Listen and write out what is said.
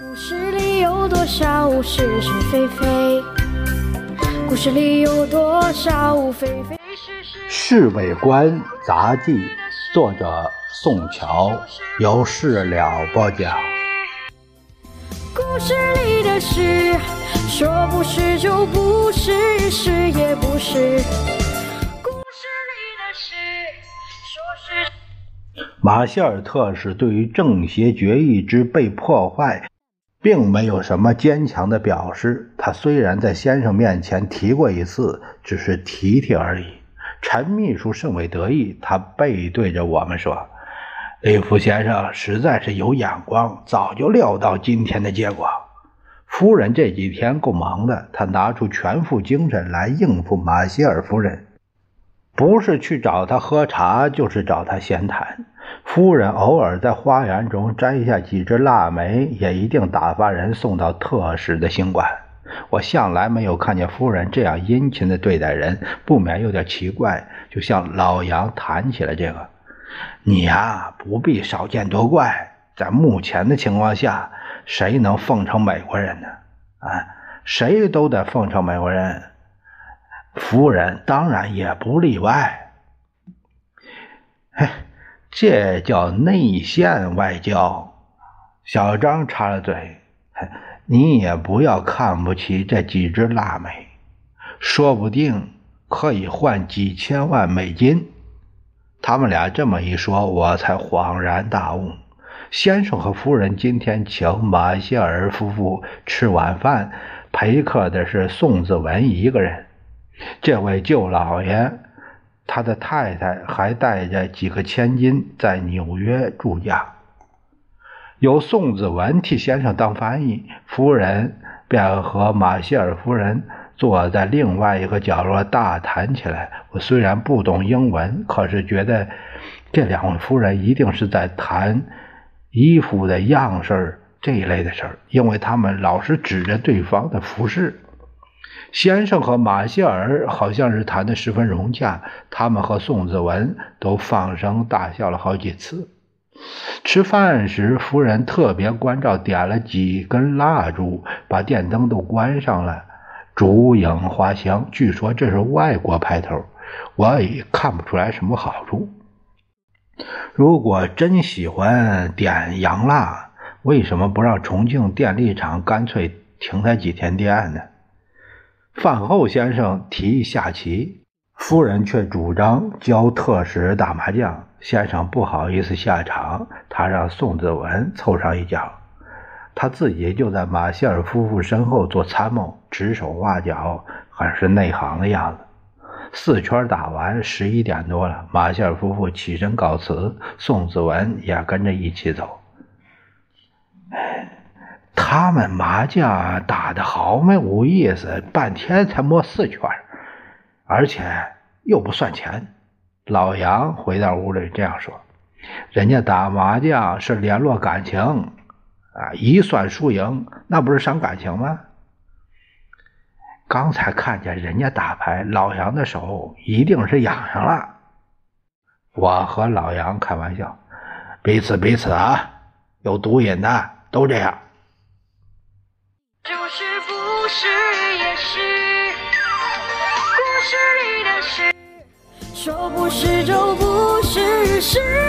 故事里有多少是是非非？故事里有多少非非是是？《侍卫官杂记》作者宋乔，由事了播讲。故事里的事，说不是就不是，是也不是。故事里的事，说是。马歇尔特是对于政协决议之被破坏，并没有什么坚强的表示。他虽然在先生面前提过一次，只是提提而已。陈秘书甚为得意，他背对着我们说：“李福先生实在是有眼光，早就料到今天的结果。夫人这几天够忙的，她拿出全副精神来应付马歇尔夫人，不是去找他喝茶，就是找他闲谈。夫人偶尔在花园中摘下几枝腊梅，也一定打发人送到特使的行馆。我向来没有看见夫人这样殷勤的对待人，不免有点奇怪，就向老杨谈起了这个。你呀，不必少见多怪。在目前的情况下，谁能奉承美国人呢？啊，谁都得奉承美国人，夫人当然也不例外。嘿，这叫内线外交。小张插了嘴：“你也不要看不起这几只腊梅，说不定可以换几千万美金。”他们俩这么一说，我才恍然大悟。先生和夫人今天请马歇尔夫妇吃晚饭，陪客的是宋子文一个人。这位舅老爷，他的太太还带着几个千金在纽约住家，由宋子文替先生当翻译，夫人便和马歇尔夫人坐在另外一个角落大谈起来。我虽然不懂英文，可是觉得这两位夫人一定是在谈衣服的样式这一类的事儿，因为他们老是指着对方的服饰。先生和马歇尔好像是谈得十分融洽，他们和宋子文都放声大笑了好几次。吃饭时，夫人特别关照点了几根蜡烛，把电灯都关上了，烛影花香。据说这是外国派头，我也看不出来什么好处。如果真喜欢点洋蜡，为什么不让重庆电力厂干脆停他几天电呢？饭后，先生提议下棋，夫人却主张教特使打麻将。先生不好意思下场，他让宋子文凑上一脚，他自己就在马歇尔夫妇身后做参谋，指手画脚，很是内行的样子。四圈打完，十一点多了，马歇尔夫妇起身告辞，宋子文也跟着一起走。他们麻将打得好没无意思，半天才摸四圈，而且又不算钱。老杨回到屋里这样说：“人家打麻将是联络感情啊，一算输赢，那不是伤感情吗？”刚才看见人家打牌，老杨的手一定是痒上了。我和老杨开玩笑：“彼此彼此啊，有毒瘾的都这样。”是也是故事里的事，说不是就不是，是。